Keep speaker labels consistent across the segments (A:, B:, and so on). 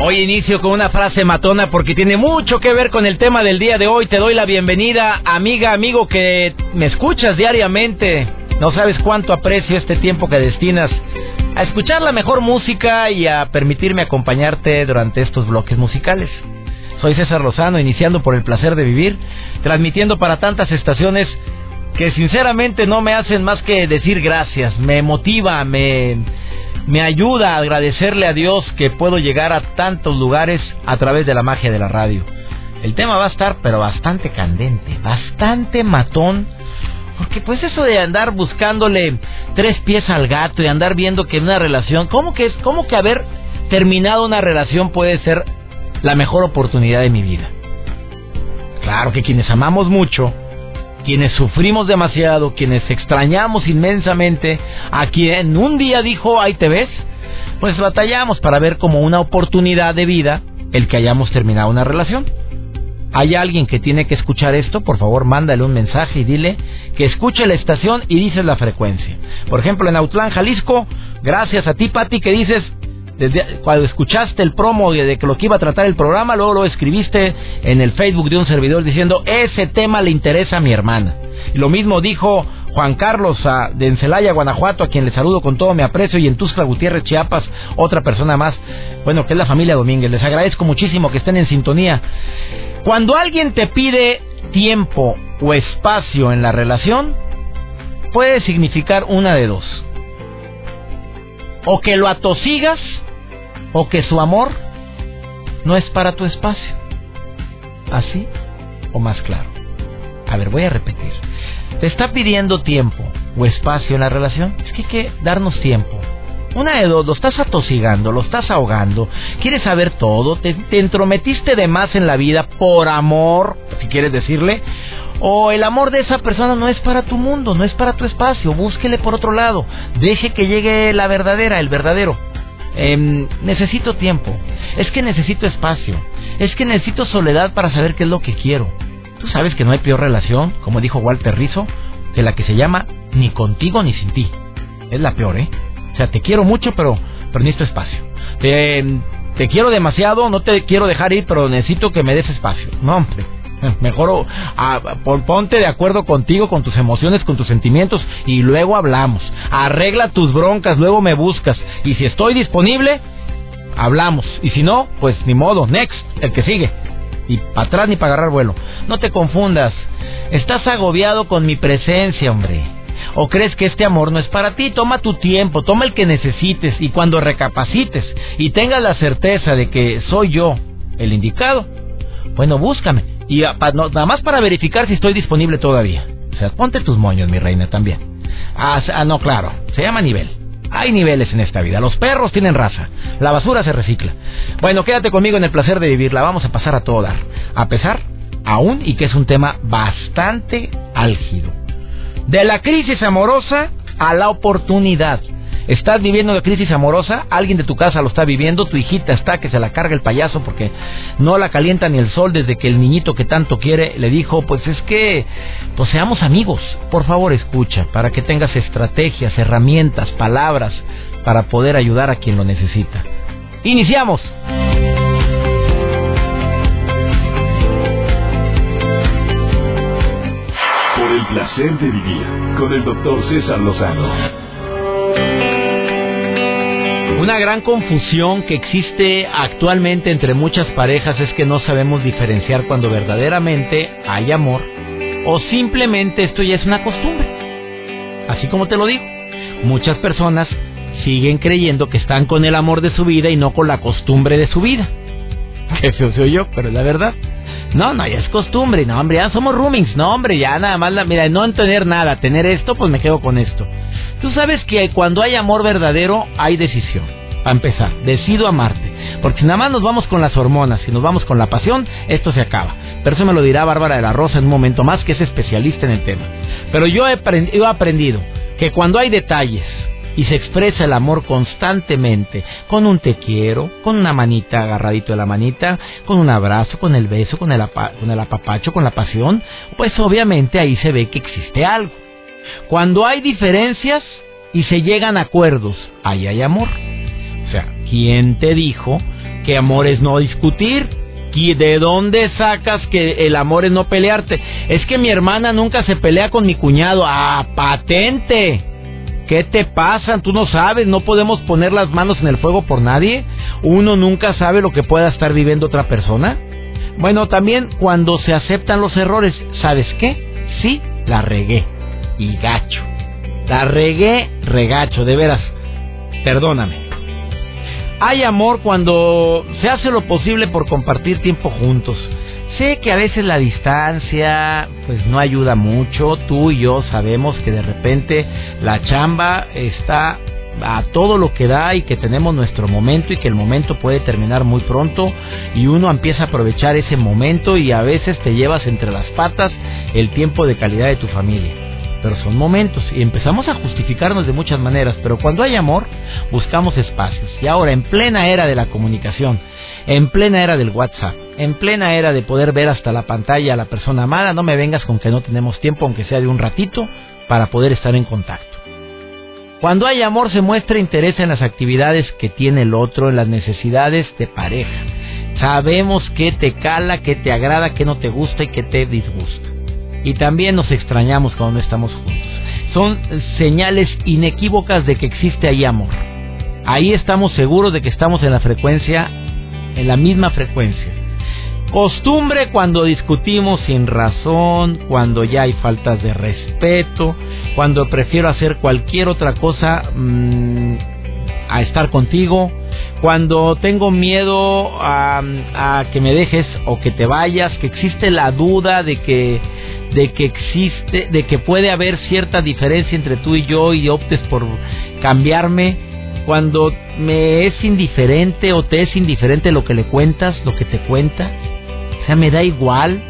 A: Hoy inicio con una frase matona porque tiene mucho que ver con el tema del día de hoy. Te doy la bienvenida, amiga, amigo que me escuchas diariamente. No sabes cuánto aprecio este tiempo que destinas a escuchar la mejor música y a permitirme acompañarte durante estos bloques musicales. Soy César Lozano, iniciando por el placer de vivir, transmitiendo para tantas estaciones que sinceramente no me hacen más que decir gracias, me motiva, me me ayuda a agradecerle a Dios que puedo llegar a tantos lugares a través de la magia de la radio. El tema va a estar pero bastante candente, bastante matón, porque pues eso de andar buscándole tres pies al gato y andar viendo que una relación, ¿cómo que? ¿Cómo que haber terminado una relación puede ser la mejor oportunidad de mi vida? Claro que quienes amamos mucho, quienes sufrimos demasiado, quienes extrañamos inmensamente, a quien un día dijo, ahí te ves, pues batallamos para ver como una oportunidad de vida el que hayamos terminado una relación. ¿Hay alguien que tiene que escuchar esto? Por favor, mándale un mensaje y dile que escuche la estación y dices la frecuencia. Por ejemplo, en Autlán, Jalisco, gracias a ti, Pati, que dices desde cuando escuchaste el promo de, que lo que iba a tratar el programa, luego lo escribiste en el Facebook de un servidor diciendo, ese tema le interesa a mi hermana. Y lo mismo dijo Juan Carlos a, de Encelaya, Guanajuato, a quien le saludo con todo mi aprecio, y en Tuscla Gutiérrez, Chiapas, otra persona más, bueno, que es la familia Domínguez. Les agradezco muchísimo que estén en sintonía. Cuando alguien te pide tiempo o espacio en la relación, puede significar una de dos. O que lo atosigas o que su amor no es para tu espacio. ¿Así o más claro? A ver, voy a repetir. Te está pidiendo tiempo o espacio en la relación. Es que hay que darnos tiempo. Una de dos, lo estás atosigando, lo estás ahogando, quieres saber todo, te, te, entrometiste de más en la vida por amor, si quieres decirle, o el amor de esa persona no es para tu mundo, no es para tu espacio, búsquele por otro lado, deje que llegue la verdadera, el verdadero. Em, necesito tiempo, es que necesito espacio, es que necesito soledad para saber qué es lo que quiero. Tú sabes que no hay peor relación, como dijo Walter Rizzo, que la que se llama ni contigo ni sin ti. Es la peor, ¿eh? O sea, te quiero mucho, pero, pero necesito espacio. Te, te quiero demasiado, no te quiero dejar ir, pero necesito que me des espacio. No, hombre. Mejor ponte de acuerdo contigo, con tus emociones, con tus sentimientos y luego hablamos. Arregla tus broncas, luego me buscas. Y si estoy disponible, hablamos. Y si no, pues ni modo, next, el que sigue. Y para atrás ni para agarrar vuelo. No te confundas. Estás agobiado con mi presencia, hombre. ¿O crees que este amor no es para ti? Toma tu tiempo, toma el que necesites y cuando recapacites y tengas la certeza de que soy yo el indicado, bueno, búscame y nada más para verificar si estoy disponible todavía. O sea, ponte tus moños, mi reina, también. Ah, ah, no, claro, se llama nivel. Hay niveles en esta vida. Los perros tienen raza. La basura se recicla. Bueno, quédate conmigo en el placer de vivir. La vamos a pasar a todo dar. A pesar, aún, y que es un tema bastante álgido. De la crisis amorosa a la oportunidad. ¿Estás viviendo una crisis amorosa? ¿Alguien de tu casa lo está viviendo? ¿Tu hijita está que se la carga el payaso porque no la calienta ni el sol desde que el niñito que tanto quiere le dijo, pues es que, pues seamos amigos. Por favor, escucha, para que tengas estrategias, herramientas, palabras para poder ayudar a quien lo necesita. Iniciamos.
B: Por el placer de vivir con el doctor César Lozano.
A: Una gran confusión que existe actualmente entre muchas parejas es que no sabemos diferenciar cuando verdaderamente hay amor o simplemente esto ya es una costumbre. Así como te lo digo, muchas personas siguen creyendo que están con el amor de su vida y no con la costumbre de su vida. Que soy yo, pero es la verdad. No, no, ya es costumbre. No, hombre, ya somos roomings. No, hombre, ya nada más, la, mira, no tener nada, tener esto, pues me quedo con esto. Tú sabes que cuando hay amor verdadero, hay decisión. A empezar, decido amarte. Porque si nada más nos vamos con las hormonas, si nos vamos con la pasión, esto se acaba. Pero eso me lo dirá Bárbara de la Rosa en un momento más, que es especialista en el tema. Pero yo he, he aprendido que cuando hay detalles, y se expresa el amor constantemente, con un te quiero, con una manita agarradito de la manita, con un abrazo, con el beso, con el, con el apapacho, con la pasión, pues obviamente ahí se ve que existe algo. Cuando hay diferencias y se llegan a acuerdos, ahí hay amor. O sea, ¿quién te dijo que amor es no discutir? ¿Y de dónde sacas que el amor es no pelearte? Es que mi hermana nunca se pelea con mi cuñado. ¡Ah, patente! ¿Qué te pasa? Tú no sabes, no podemos poner las manos en el fuego por nadie. Uno nunca sabe lo que pueda estar viviendo otra persona. Bueno, también cuando se aceptan los errores, ¿sabes qué? Sí, la regué. Y gacho. La regué, regacho, de veras. Perdóname. Hay amor cuando se hace lo posible por compartir tiempo juntos. Sé que a veces la distancia pues no ayuda mucho, tú y yo sabemos que de repente la chamba está a todo lo que da y que tenemos nuestro momento y que el momento puede terminar muy pronto y uno empieza a aprovechar ese momento y a veces te llevas entre las patas el tiempo de calidad de tu familia. Pero son momentos y empezamos a justificarnos de muchas maneras, pero cuando hay amor buscamos espacios. Y ahora en plena era de la comunicación, en plena era del WhatsApp, en plena era de poder ver hasta la pantalla a la persona amada, no me vengas con que no tenemos tiempo, aunque sea de un ratito, para poder estar en contacto. Cuando hay amor se muestra interés en las actividades que tiene el otro, en las necesidades de pareja. Sabemos qué te cala, qué te agrada, qué no te gusta y qué te disgusta. Y también nos extrañamos cuando no estamos juntos. Son señales inequívocas de que existe ahí amor. Ahí estamos seguros de que estamos en la frecuencia en la misma frecuencia. Costumbre cuando discutimos sin razón, cuando ya hay faltas de respeto, cuando prefiero hacer cualquier otra cosa mm, a estar contigo, cuando tengo miedo a, que me dejes o que te vayas, que existe la duda de que de que existe, de que puede haber cierta diferencia entre tú y yo y optes por cambiarme cuando me es indiferente o te es indiferente lo que le cuentas, lo que te cuenta, o sea, me da igual.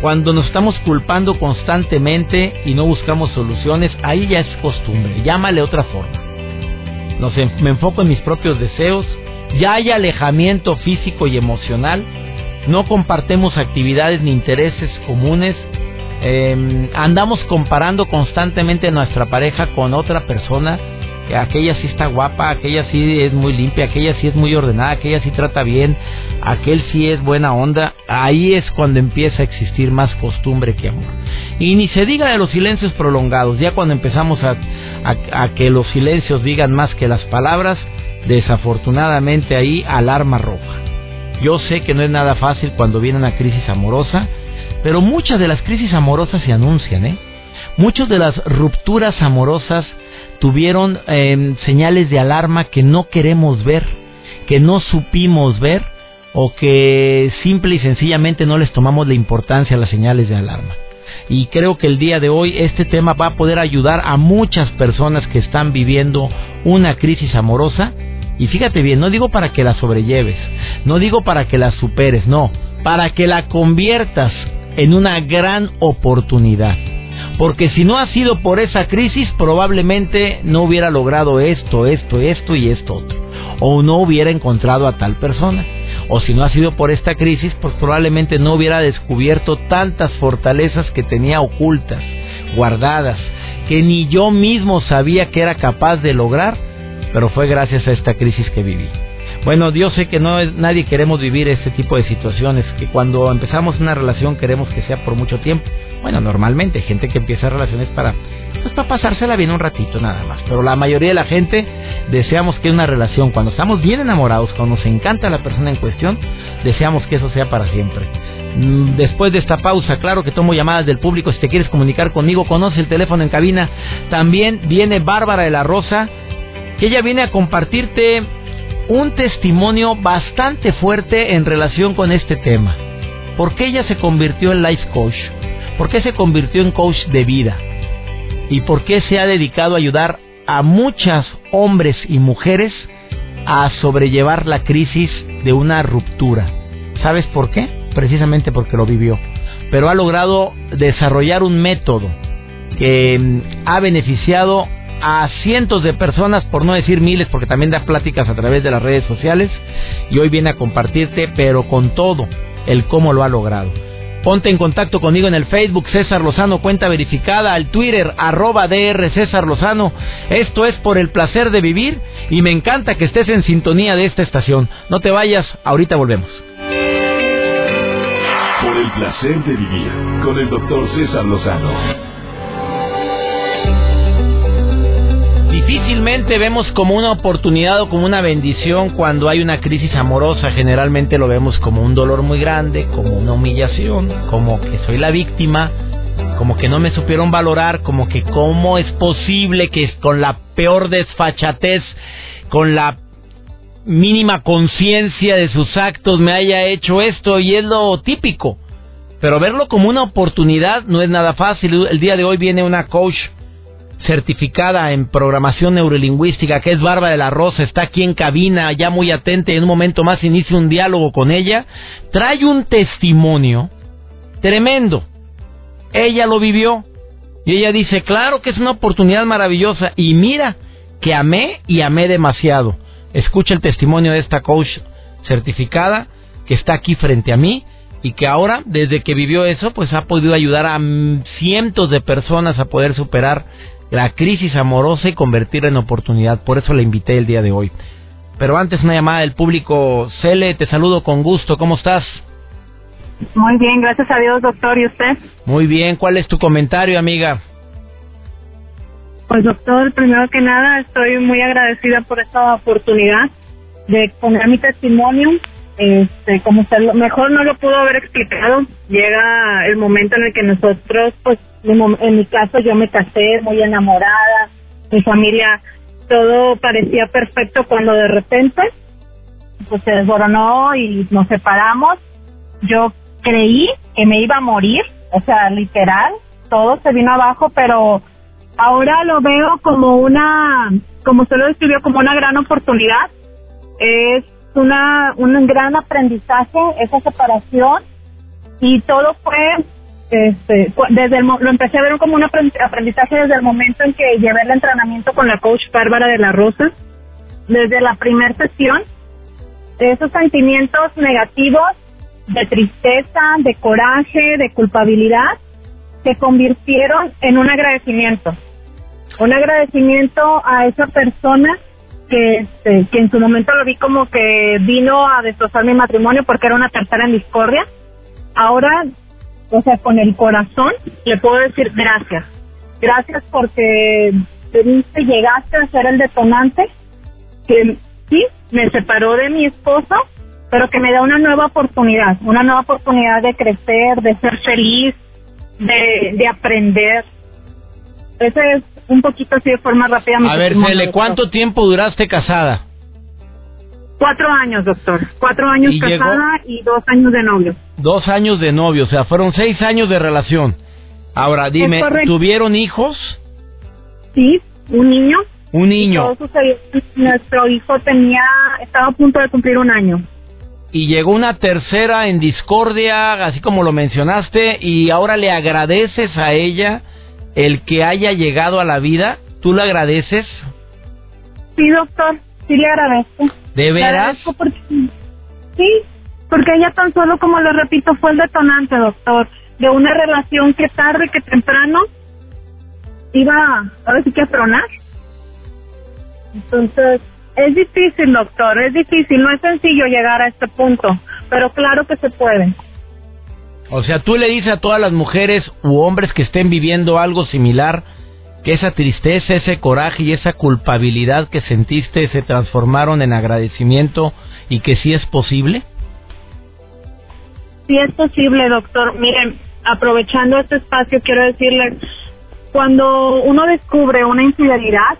A: Cuando nos estamos culpando constantemente y no buscamos soluciones, ahí ya es costumbre, llámale otra forma. No sé, me enfoco en mis propios deseos, ya hay alejamiento físico y emocional, no compartemos actividades ni intereses comunes, eh, andamos comparando constantemente nuestra pareja con otra persona aquella sí está guapa, aquella sí es muy limpia, aquella sí es muy ordenada, aquella sí trata bien, aquel sí es buena onda, ahí es cuando empieza a existir más costumbre que amor. Y ni se diga de los silencios prolongados, ya cuando empezamos a, a que los silencios digan más que las palabras, desafortunadamente ahí alarma roja. Yo sé que no es nada fácil cuando viene una crisis amorosa, pero muchas de las crisis amorosas se anuncian, ¿eh? Muchas de las rupturas amorosas tuvieron em, señales de alarma que no queremos ver, que no supimos ver o que simple y sencillamente no les tomamos la importancia a las señales de alarma. Y creo que el día de hoy este tema va a poder ayudar a muchas personas que están viviendo una crisis amorosa. Y fíjate bien, no digo para que la sobrelleves, no digo para que la superes, no, para que la conviertas en una gran oportunidad porque si no ha sido por esa crisis, probablemente no hubiera logrado esto, esto, esto y esto otro. O no hubiera encontrado a tal persona. O si no ha sido por esta crisis, pues probablemente no hubiera descubierto tantas fortalezas que tenía ocultas, guardadas, que ni yo mismo sabía que era capaz de lograr, pero fue gracias a esta crisis que viví. Bueno, Dios sé que no nadie queremos vivir este tipo de situaciones, que cuando empezamos una relación queremos que sea por mucho tiempo. Bueno, normalmente gente que empieza relaciones para pues para pasársela bien un ratito nada más, pero la mayoría de la gente deseamos que una relación cuando estamos bien enamorados, cuando nos encanta la persona en cuestión, deseamos que eso sea para siempre. Mm, después de esta pausa, claro que tomo llamadas del público. Si te quieres comunicar conmigo, conoce el teléfono en cabina. También viene Bárbara de la Rosa, que ella viene a compartirte un testimonio bastante fuerte en relación con este tema. ¿Por qué ella se convirtió en life coach? ¿Por qué se convirtió en coach de vida? ¿Y por qué se ha dedicado a ayudar a muchos hombres y mujeres a sobrellevar la crisis de una ruptura? ¿Sabes por qué? Precisamente porque lo vivió. Pero ha logrado desarrollar un método que mm, ha beneficiado a cientos de personas, por no decir miles, porque también da pláticas a través de las redes sociales y hoy viene a compartirte, pero con todo, el cómo lo ha logrado. Ponte en contacto conmigo en el Facebook César Lozano, cuenta verificada, al Twitter arroba DR César Lozano. Esto es por el placer de vivir y me encanta que estés en sintonía de esta estación. No te vayas, ahorita volvemos.
B: Por el placer de vivir con el doctor César Lozano.
A: Difícilmente vemos como una oportunidad o como una bendición cuando hay una crisis amorosa. Generalmente lo vemos como un dolor muy grande, como una humillación, como que soy la víctima, como que no me supieron valorar, como que cómo es posible que con la peor desfachatez, con la mínima conciencia de sus actos me haya hecho esto y es lo típico. Pero verlo como una oportunidad no es nada fácil. El día de hoy viene una coach certificada en programación neurolingüística, que es Bárbara de la Rosa, está aquí en cabina, ya muy atenta, y en un momento más inicia un diálogo con ella, trae un testimonio tremendo. Ella lo vivió y ella dice, claro que es una oportunidad maravillosa y mira que amé y amé demasiado. Escucha el testimonio de esta coach certificada que está aquí frente a mí y que ahora, desde que vivió eso, pues ha podido ayudar a cientos de personas a poder superar la crisis amorosa y convertirla en oportunidad. Por eso la invité el día de hoy. Pero antes una llamada del público. Cele, te saludo con gusto. ¿Cómo estás?
C: Muy bien, gracias a Dios, doctor. ¿Y usted?
A: Muy bien. ¿Cuál es tu comentario, amiga?
C: Pues, doctor, primero que nada, estoy muy agradecida por esta oportunidad de poner mi testimonio. Este, como usted mejor no lo pudo haber explicado, llega el momento en el que nosotros, pues, en mi caso yo me casé muy enamorada, mi familia, todo parecía perfecto cuando de repente pues se desboronó y nos separamos. Yo creí que me iba a morir, o sea, literal, todo se vino abajo, pero ahora lo veo como una, como usted lo describió, como una gran oportunidad. Es una, un gran aprendizaje esa separación y todo fue este, desde el, lo empecé a ver como un aprendizaje desde el momento en que llevé el entrenamiento con la coach Bárbara de la Rosa, desde la primera sesión, esos sentimientos negativos de tristeza, de coraje, de culpabilidad, se convirtieron en un agradecimiento, un agradecimiento a esa persona que, este, que en su momento lo vi como que vino a destrozar mi matrimonio porque era una tercera en discordia. Ahora o sea, con el corazón le puedo decir gracias. Gracias porque llegaste a ser el detonante que sí, me separó de mi esposo, pero que me da una nueva oportunidad, una nueva oportunidad de crecer, de ser feliz, de, de aprender. Ese es un poquito así de forma rápida.
A: A ver, Cele, ¿cuánto tiempo duraste casada?
C: Cuatro años, doctor. Cuatro años casada y dos años de novio.
A: Dos años de novio, o sea, fueron seis años de relación. Ahora, dime, ¿tuvieron hijos?
C: Sí, un niño.
A: Un niño.
C: Nuestro hijo tenía, estaba a punto de cumplir un año.
A: Y llegó una tercera en discordia, así como lo mencionaste, y ahora le agradeces a ella el que haya llegado a la vida. ¿Tú le agradeces?
C: Sí, doctor, sí le agradezco.
A: ¿De veras?
C: sí, porque ella tan solo, como le repito, fue el detonante, doctor, de una relación que tarde que temprano iba, ahora sí que a tronar. Entonces, es difícil, doctor, es difícil, no es sencillo llegar a este punto, pero claro que se puede.
A: O sea, tú le dices a todas las mujeres u hombres que estén viviendo algo similar, que esa tristeza, ese coraje y esa culpabilidad que sentiste se transformaron en agradecimiento y que sí es posible?
C: Sí es posible, doctor. Miren, aprovechando este espacio, quiero decirles, cuando uno descubre una infidelidad,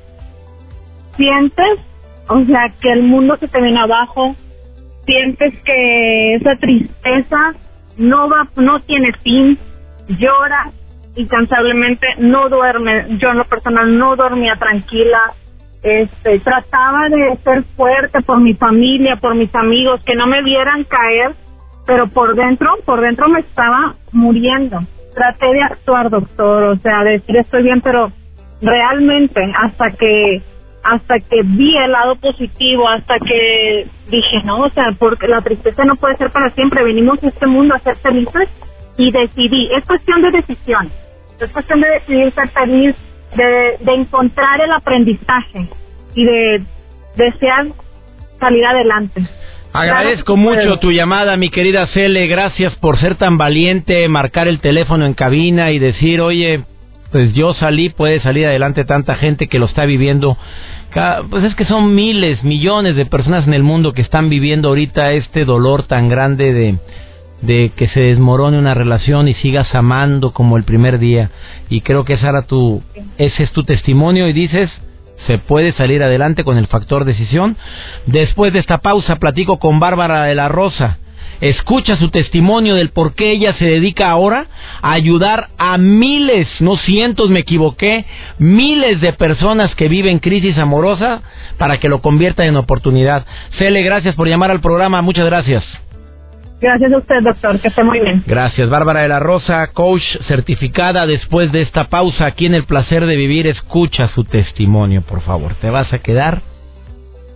C: sientes, o sea, que el mundo se te viene abajo, sientes que esa tristeza no va, no tiene fin, llora incansablemente, no duerme, yo en lo personal no dormía tranquila, este, trataba de ser fuerte por mi familia, por mis amigos, que no me vieran caer, pero por dentro, por dentro me estaba muriendo. Traté de actuar, doctor, o sea, decir estoy bien, pero realmente hasta que hasta que vi el lado positivo, hasta que dije, no, o sea, porque la tristeza no puede ser para siempre, venimos a este mundo a ser felices y decidí, es cuestión de decisión, es cuestión de decidir ser feliz, de, de encontrar el aprendizaje y de desear salir adelante.
A: Agradezco mucho tu llamada, mi querida Cele. Gracias por ser tan valiente, marcar el teléfono en cabina y decir, oye, pues yo salí, puede salir adelante tanta gente que lo está viviendo. Pues es que son miles, millones de personas en el mundo que están viviendo ahorita este dolor tan grande de, de que se desmorone una relación y sigas amando como el primer día. Y creo que esa era tu, ese es tu testimonio y dices, se puede salir adelante con el factor decisión. Después de esta pausa platico con Bárbara de la Rosa escucha su testimonio del por qué ella se dedica ahora a ayudar a miles, no cientos, me equivoqué, miles de personas que viven crisis amorosa para que lo convierta en oportunidad. Cele, gracias por llamar al programa, muchas gracias.
C: Gracias a usted, doctor, que esté muy bien.
A: Gracias, Bárbara de la Rosa, coach certificada. Después de esta pausa aquí en El Placer de Vivir, escucha su testimonio, por favor. Te vas a quedar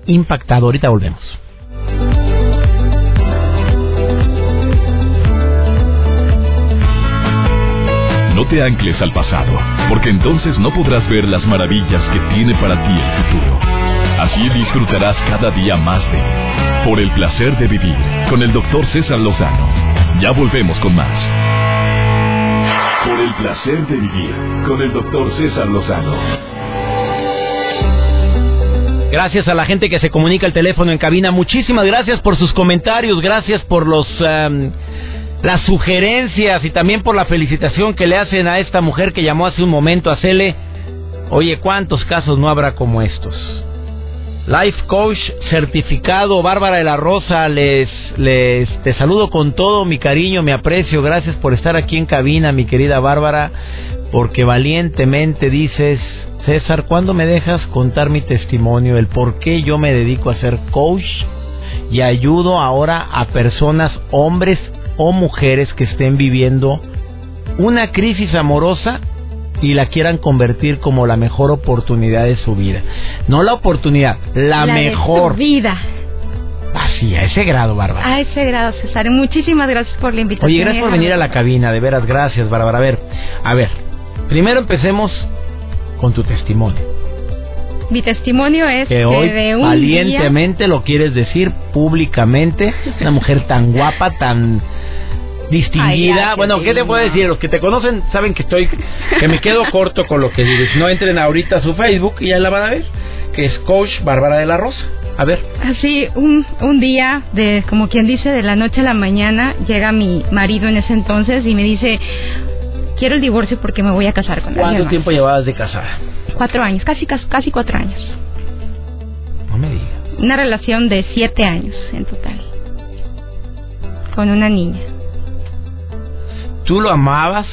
A: impactado. Ahorita volvemos.
B: No te ancles al pasado, porque entonces no podrás ver las maravillas que tiene para ti el futuro. Así disfrutarás cada día más de Por el placer de vivir con el doctor César Lozano. Ya volvemos con más. Por el placer de vivir con el doctor César Lozano.
A: Gracias a la gente que se comunica el teléfono en cabina. Muchísimas gracias por sus comentarios. Gracias por los... Em, las sugerencias y también por la felicitación que le hacen a esta mujer que llamó hace un momento a Cele. Oye, ¿cuántos casos no habrá como estos? Life Coach certificado, Bárbara de la Rosa, les, les te saludo con todo mi cariño, mi aprecio, gracias por estar aquí en cabina, mi querida Bárbara, porque valientemente dices, César, ¿cuándo me dejas contar mi testimonio, el por qué yo me dedico a ser coach y ayudo ahora a personas, hombres o mujeres que estén viviendo una crisis amorosa y la quieran convertir como la mejor oportunidad de su vida. No la oportunidad, la, mejor.
D: vida.
A: Así, a ese grado, Bárbara.
D: A ese grado, César. Muchísimas gracias por la invitación.
A: Oye, gracias por venir a la cabina, de veras, gracias, Bárbara. A ver, a ver, primero empecemos con tu testimonio.
D: Mi testimonio es
A: que, hoy valientemente lo quieres decir públicamente. Una mujer tan guapa, tan distinguida. bueno, ¿qué te puedo decir? Los que te conocen saben que estoy, que me quedo corto con lo que dices. No entren ahorita a su Facebook y ya la van a ver, que es Coach Bárbara de la Rosa. A ver.
D: Así, un, un día, de como quien dice, de la noche a la mañana, llega mi marido en ese entonces y me dice, quiero el divorcio porque me voy a casar con
A: ¿Cuánto tiempo llevabas de casada?
D: Cuatro años, casi, casi cuatro años.
A: No me digas.
D: Una relación de siete años en total. Con una niña.
A: ¿Tú lo amabas?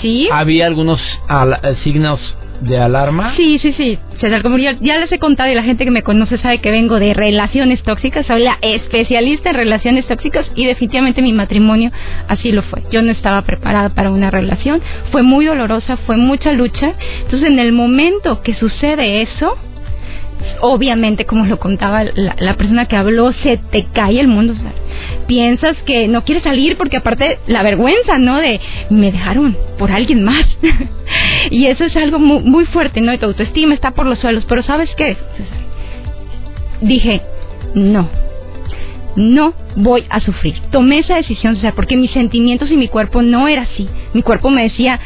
D: Sí.
A: ¿Había algunos eh, signos de alarma?
D: Sí, sí, sí. César, como ya, les he contado y la gente que me conoce sabe que vengo de relaciones tóxicas, soy la especialista en relaciones tóxicas y definitivamente mi matrimonio así lo fue. Yo no estaba preparada para una relación, fue muy dolorosa, fue mucha lucha. Entonces, en el momento que sucede eso, obviamente, como lo contaba la, persona que habló, se te cae el mundo. piensas que no quieres salir porque aparte la vergüenza, ¿no? De me dejaron por alguien más. y eso es algo muy, fuerte, ¿no? Y tu autoestima está por los suelos. Pero ¿sabes qué? Dije, no. No voy a sufrir. Tomé esa decisión, o porque mis sentimientos y mi cuerpo no era así. Mi cuerpo me decía,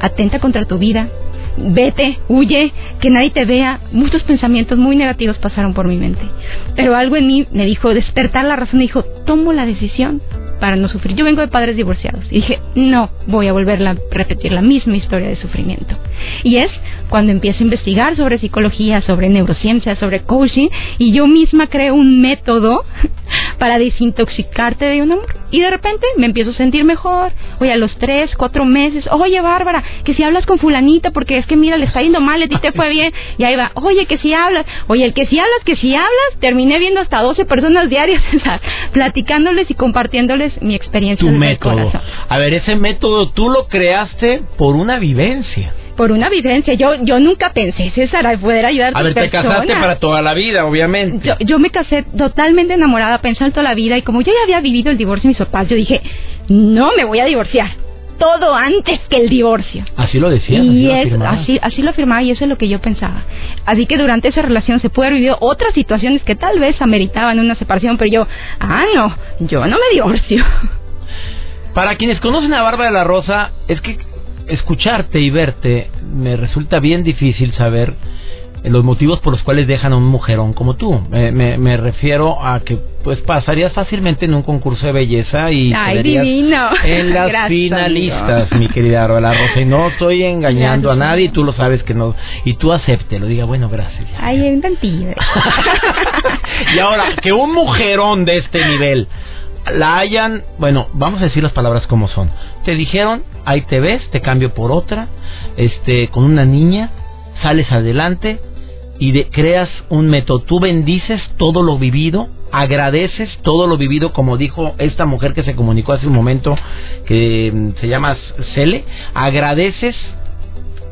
D: atenta contra tu vida, vete, huye, que nadie te vea. Muchos pensamientos muy negativos pasaron por mi mente. Pero algo en mí me dijo, despertar la razón, me dijo, tomo la decisión para no sufrir. Yo vengo de padres divorciados y dije, no voy a volver a repetir la misma historia de sufrimiento. Y es cuando empiezo a investigar sobre psicología, sobre neurociencia, sobre coaching y yo misma creo un método para desintoxicarte de un amor. Y de repente me empiezo a sentir mejor. Oye, a los tres, cuatro meses, oye, Bárbara, que si hablas con fulanita, porque es que mira, le está yendo mal, a ti te fue bien. Y ahí va, oye, que si hablas, oye, el que si hablas, que si hablas, terminé viendo hasta 12 personas diarias, platicándoles y compartiéndoles mi experiencia.
A: Tu método. A ver, ese método tú lo creaste por una vivencia
D: por una vivencia. Yo yo nunca pensé, César, poder ayudar a
A: A ver, te casaste para toda la vida, obviamente.
D: Yo, yo me casé totalmente enamorada, pensando toda la vida, y como yo ya había vivido el divorcio de mis papás, yo dije, no me voy a divorciar. Todo antes que el divorcio.
A: Así lo decía.
D: Y así, lo así, así lo afirmaba y eso es lo que yo pensaba. Así que durante esa relación se puede haber vivido otras situaciones que tal vez ameritaban una separación, pero yo, ah, no, yo no me divorcio.
A: Para quienes conocen a Bárbara de la Rosa, es que escucharte y verte me resulta bien difícil saber los motivos por los cuales dejan a un mujerón como tú. Me, me, refiero a que pues pasarías fácilmente en un concurso de belleza y
D: Ay, divino.
A: en las finalistas, mi querida Rosa. Y no estoy engañando a nadie y tú lo sabes que no. Y tú lo diga, bueno, gracias.
D: Ay, en
A: y ahora, que un mujerón de este nivel la hayan, bueno, vamos a decir las palabras como son. Te dijeron, ahí te ves, te cambio por otra, este, con una niña, sales adelante y de, creas un método. Tú bendices todo lo vivido, agradeces todo lo vivido, como dijo esta mujer que se comunicó hace un momento, que mm, se llama Cele, agradeces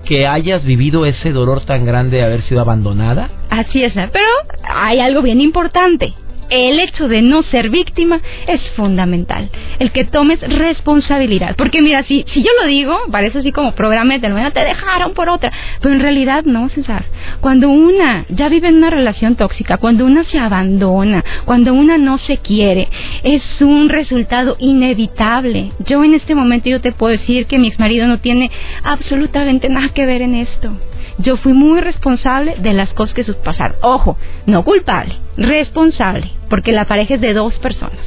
A: que hayas vivido ese dolor tan grande de haber sido abandonada.
D: Así es, pero hay algo bien importante el hecho de no ser víctima es fundamental. El que tomes responsabilidad. Porque mira, si, yo lo digo, parece así como programa de te dejaron por otra. Pero en realidad no, César. Cuando una ya vive en una relación tóxica, cuando una se abandona, cuando una no se quiere, es un resultado inevitable. Yo en este momento yo te puedo decir que mi ex marido no tiene absolutamente nada que ver en esto. Yo fui muy responsable de las cosas que pasaron. Ojo, no culpable, responsable, porque la pareja es de dos personas.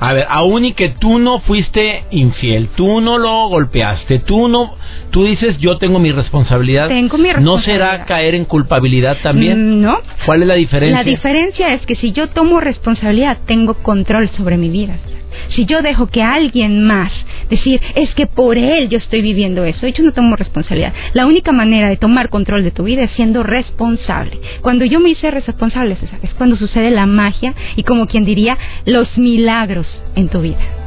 A: A ver, aún y que tú no fuiste infiel, tú no lo golpeaste, tú no, tú dices yo tengo mi responsabilidad.
D: Tengo mi responsabilidad.
A: ¿No será caer en culpabilidad también?
D: Mm, no.
A: ¿Cuál es la diferencia?
D: La diferencia es que si yo tomo responsabilidad, tengo control sobre mi vida. Si yo dejo que alguien más decir, es que por él yo estoy viviendo eso, yo no tomo responsabilidad. La única manera de tomar control de tu vida es siendo responsable. Cuando yo me hice responsable, es cuando sucede la magia y como quien diría, los milagros en tu vida.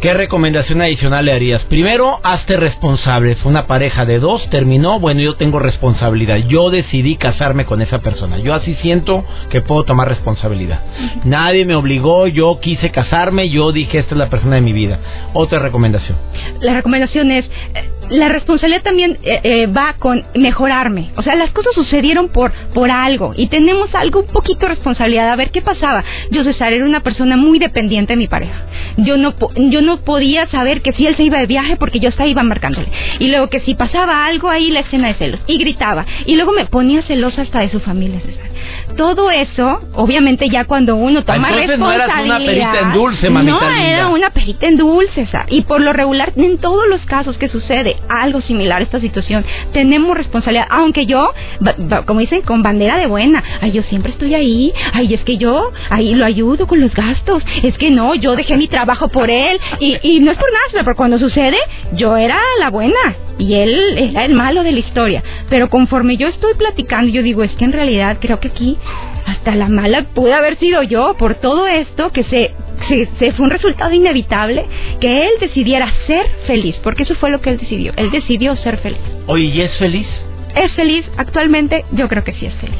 A: ¿Qué recomendación adicional le harías? Primero, hazte responsable. Fue una pareja de dos, terminó, bueno, yo tengo responsabilidad. Yo decidí casarme con esa persona. Yo así siento que puedo tomar responsabilidad. Nadie me obligó, yo quise casarme, yo dije, esta es la persona de mi vida. Otra recomendación.
D: La recomendación es, eh, la responsabilidad también eh, eh, va con mejorarme. O sea, las cosas sucedieron por, por algo y tenemos algo un poquito de responsabilidad. A ver, ¿qué pasaba? Yo, César, era una persona muy dependiente de mi pareja. Yo no, yo no podía saber que si él se iba de viaje porque yo estaba iba marcándole. Y luego que si pasaba algo ahí, la escena de celos. Y gritaba. Y luego me ponía celosa hasta de su familia, César. Todo eso, obviamente ya cuando uno toma
A: Entonces
D: responsabilidad...
A: no eras una perita en dulce, mamita
D: No, era una perita en dulce. Y por lo regular, en todos los casos que sucede algo similar a esta situación, tenemos responsabilidad. Aunque yo, como dicen, con bandera de buena. Ay, yo siempre estoy ahí. Ay, es que yo ahí lo ayudo con los gastos. Es que no, yo dejé mi trabajo por él. Y, y no es por nada, pero cuando sucede, yo era la buena y él era el malo de la historia. Pero conforme yo estoy platicando, yo digo, es que en realidad creo que aquí hasta la mala pude haber sido yo por todo esto que se, se, fue un resultado inevitable que él decidiera ser feliz, porque eso fue lo que él decidió. Él decidió ser feliz.
A: Oye, ¿y es feliz?
D: Es feliz, actualmente yo creo que sí es feliz.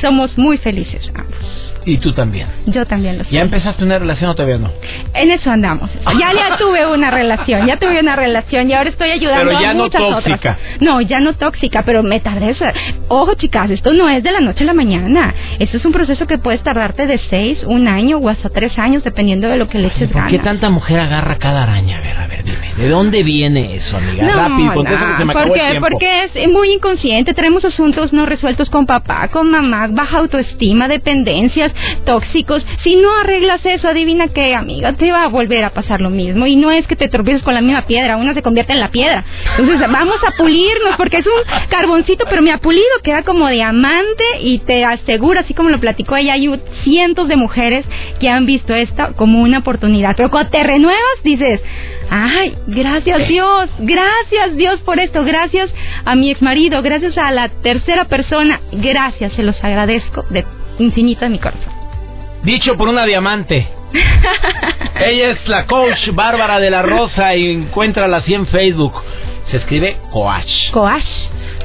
D: Somos muy felices ambos.
A: Y tú también.
D: Yo también lo sé.
A: ¿Ya empezaste una relación o todavía no?
D: En eso andamos. Ya, ya tuve una relación, ya tuve una relación y ahora estoy ayudando
A: pero ya
D: a muchas
A: no tóxica.
D: No, ya no tóxica, pero me tardé. Ojo, chicas, esto no es de la noche a la mañana. Esto es un proceso que puedes tardarte de seis, un año o hasta tres años, dependiendo de lo que le eches
A: ganas. ¿Por qué tanta mujer agarra cada araña? A ver, a ver, dime. ¿De dónde viene eso, amiga?
D: No,
A: Rápido,
D: no,
A: se me
D: porque, porque es muy inconsciente. Tenemos asuntos no resueltos con papá, con mamá, baja autoestima, dependencias tóxicos. Si no arreglas eso, adivina qué, amiga, te va a volver a pasar lo mismo. Y no es que te tropieces con la misma piedra, una se convierte en la piedra. Entonces, vamos a pulirnos, porque es un carboncito, pero me ha pulido, queda como diamante y te aseguro, así como lo platicó ella, hay cientos de mujeres que han visto esto como una oportunidad. Pero cuando te renuevas, dices, ay, gracias Dios, gracias Dios por esto, gracias a mi ex marido, gracias a la tercera persona, gracias, se los agradezco de infinito de mi corazón.
A: Dicho por una diamante. Ella es la coach Bárbara de la Rosa y encuéntrala así en Facebook. Se escribe Coach.
D: Coach.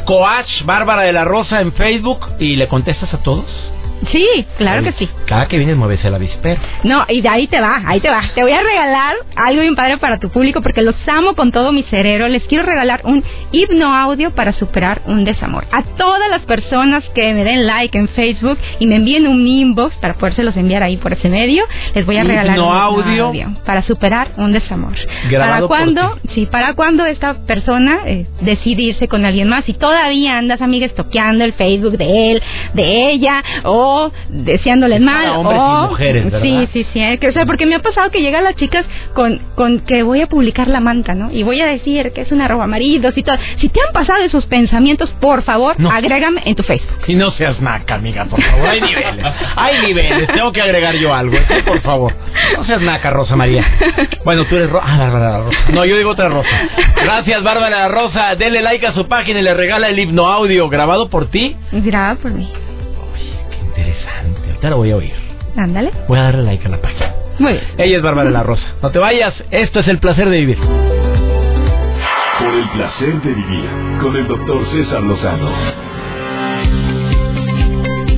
A: Coach Bárbara de la Rosa en Facebook y le contestas a todos.
D: Sí, claro que sí.
A: Cada que vienes mueves el avispero.
D: No, y de ahí te va, ahí te va. Te voy a regalar algo bien padre para tu público porque los amo con todo mi cerebro. Les quiero regalar un hipno audio para superar un desamor. A todas las personas que me den like en Facebook y me envíen un inbox para podérselos enviar ahí por ese medio, les voy a regalar un
A: audio.
D: audio para superar un desamor.
A: Grabado
D: ¿Para cuándo? Sí, para cuando esta persona eh, decide irse con alguien más y todavía andas, amiga, estoqueando el Facebook de él, de ella o deseándole mal
A: o mujeres,
D: sí sí sí ¿eh? o sea porque me ha pasado que llegan las chicas con con que voy a publicar la manta no y voy a decir que es una roba maridos y todo. Si te han pasado esos pensamientos por favor agrégame en tu Facebook.
A: Y no seas naca amiga por favor. Hay niveles hay niveles. Tengo que agregar yo algo por favor. No seas naca Rosa María. Bueno tú eres Rosa ah Bárbara Rosa. No yo digo otra Rosa. Gracias Bárbara Rosa. Denle like a su página y le regala el himno audio grabado por ti.
D: Grabado por mí
A: interesante. Ahorita lo voy a oír.
D: Ándale.
A: Voy a darle like a la página.
D: Muy bien.
A: Ella es Bárbara La Rosa. No te vayas, esto es el placer de vivir.
B: Por el placer de vivir con el doctor César Lozano.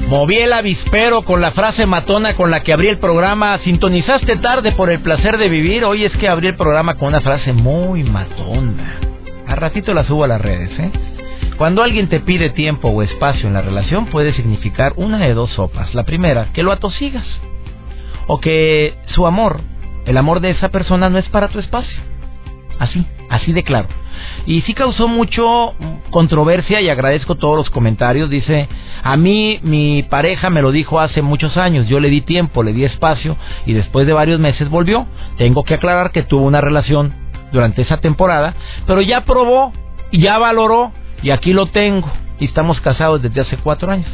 A: Moví el avispero con la frase matona con la que abrí el programa. Sintonizaste tarde por el placer de vivir. Hoy es que abrí el programa con una frase muy matona. A ratito la subo a las redes, ¿eh? Cuando alguien te pide tiempo o espacio en la relación puede significar una de dos sopas. La primera, que lo atosigas. O que su amor, el amor de esa persona no es para tu espacio. Así, así de claro. Y sí causó mucho controversia y agradezco todos los comentarios. Dice, a mí mi pareja me lo dijo hace muchos años, yo le di tiempo, le di espacio y después de varios meses volvió. Tengo que aclarar que tuvo una relación durante esa temporada, pero ya probó, ya valoró y aquí lo tengo. Y estamos casados desde hace cuatro años.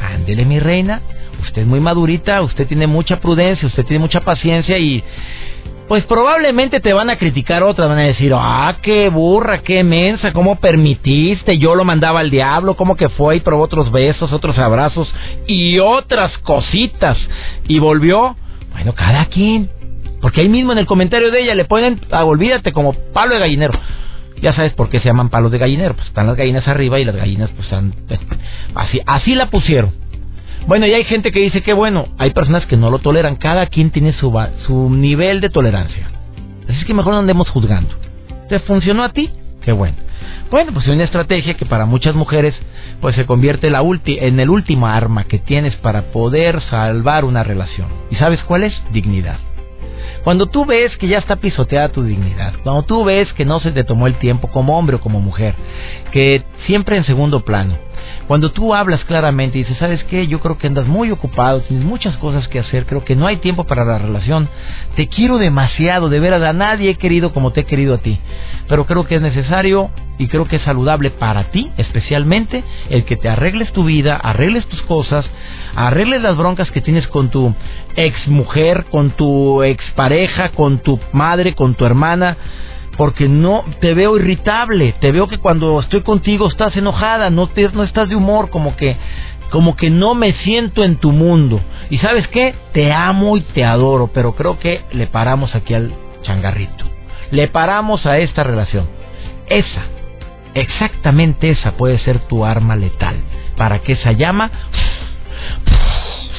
A: Ándele, mi reina. Usted es muy madurita, usted tiene mucha prudencia, usted tiene mucha paciencia y pues probablemente te van a criticar otras, van a decir, ah, qué burra, qué mensa, cómo permitiste, yo lo mandaba al diablo, cómo que fue y probó otros besos, otros abrazos y otras cositas y volvió. Bueno, cada quien, porque ahí mismo en el comentario de ella le ponen, ah, olvídate, como palo de gallinero. Ya sabes por qué se llaman palos de gallinero, pues están las gallinas arriba y las gallinas pues están así, así la pusieron. Bueno, y hay gente que dice que bueno, hay personas que no lo toleran, cada quien tiene su, su nivel de tolerancia. Así es que mejor no andemos juzgando. ¿Te funcionó a ti? Qué bueno. Bueno, pues es una estrategia que para muchas mujeres pues se convierte en el último arma que tienes para poder salvar una relación. ¿Y sabes cuál es? Dignidad. Cuando tú ves que ya está pisoteada tu dignidad, cuando tú ves que no se te tomó el tiempo como hombre o como mujer, que siempre en segundo plano, cuando tú hablas claramente y dices, ¿sabes qué? Yo creo que andas muy ocupado, tienes muchas cosas que hacer, creo que no hay tiempo para la relación, te quiero demasiado, de veras, a nadie he querido como te he querido a ti, pero creo que es necesario y creo que es saludable para ti, especialmente el que te arregles tu vida, arregles tus cosas, arregles las broncas que tienes con tu ex mujer, con tu ex pareja, con tu madre, con tu hermana, porque no te veo irritable, te veo que cuando estoy contigo estás enojada, no te, no estás de humor, como que como que no me siento en tu mundo. Y sabes qué, te amo y te adoro, pero creo que le paramos aquí al changarrito. Le paramos a esta relación. Esa, exactamente esa puede ser tu arma letal para que esa llama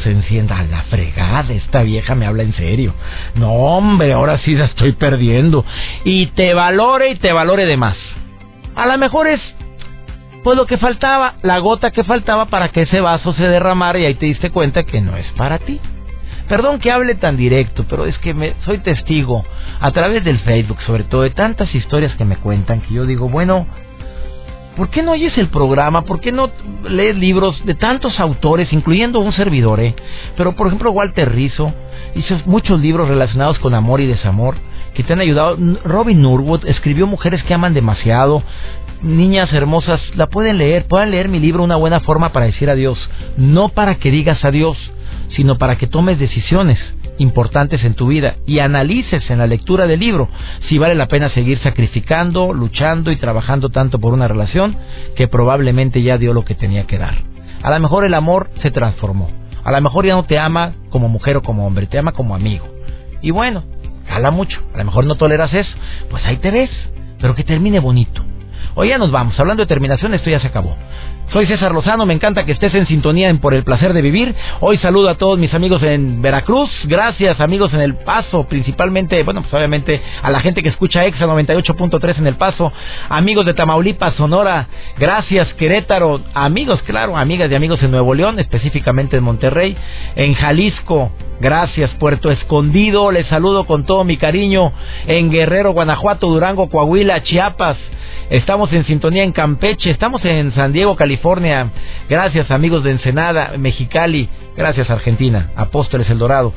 A: se encienda a la fregada. Esta vieja me habla en serio. No, hombre, ahora sí la estoy perdiendo. Y te valore y te valore de más. A lo mejor es pues lo que faltaba, la gota que faltaba para que ese vaso se derramara y ahí te diste cuenta que no es para ti. Perdón que hable tan directo, pero es que me, soy testigo a través del Facebook, sobre todo de tantas historias que me cuentan, que yo digo, bueno, ¿Por qué no oyes el programa? ¿Por qué no lees libros de tantos autores, incluyendo un servidor? Eh? Pero, por ejemplo, Walter Rizzo hizo muchos libros relacionados con amor y desamor que te han ayudado. Robin Norwood escribió Mujeres que aman demasiado. Niñas hermosas, la pueden leer, pueden leer mi libro Una buena forma para decir adiós. No para que digas adiós, sino para que tomes decisiones importantes en tu vida y analices en la lectura del libro si vale la pena seguir sacrificando, luchando y trabajando tanto por una relación que probablemente ya dio lo que tenía que dar. A lo mejor el amor se transformó. A lo mejor ya no te ama como mujer o como hombre, te ama como amigo. Y bueno, cala mucho. A lo mejor no toleras eso. Pues ahí te ves. Pero que termine bonito. Hoy ya nos vamos. Hablando de terminación, esto ya se acabó. Soy César Lozano, me encanta que estés en sintonía en Por el Placer de Vivir. Hoy saludo a todos mis amigos en Veracruz, gracias amigos en El Paso, principalmente, bueno, pues obviamente a la gente que escucha EXA 98.3 en El Paso, amigos de Tamaulipas, Sonora, gracias Querétaro, amigos, claro, amigas y amigos en Nuevo León, específicamente en Monterrey, en Jalisco, gracias Puerto Escondido, les saludo con todo mi cariño, en Guerrero, Guanajuato, Durango, Coahuila, Chiapas, estamos en sintonía en Campeche, estamos en San Diego, California. Gracias amigos de Ensenada, Mexicali. Gracias Argentina, Apóstoles El Dorado.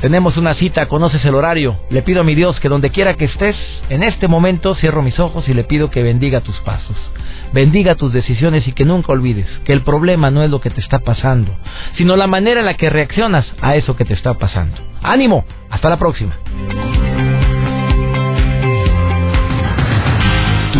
A: Tenemos una cita, conoces el horario. Le pido a mi Dios que donde quiera que estés, en este momento cierro mis ojos y le pido que bendiga tus pasos, bendiga tus decisiones y que nunca olvides que el problema no es lo que te está pasando, sino la manera en la que reaccionas a eso que te está pasando. Ánimo, hasta la próxima.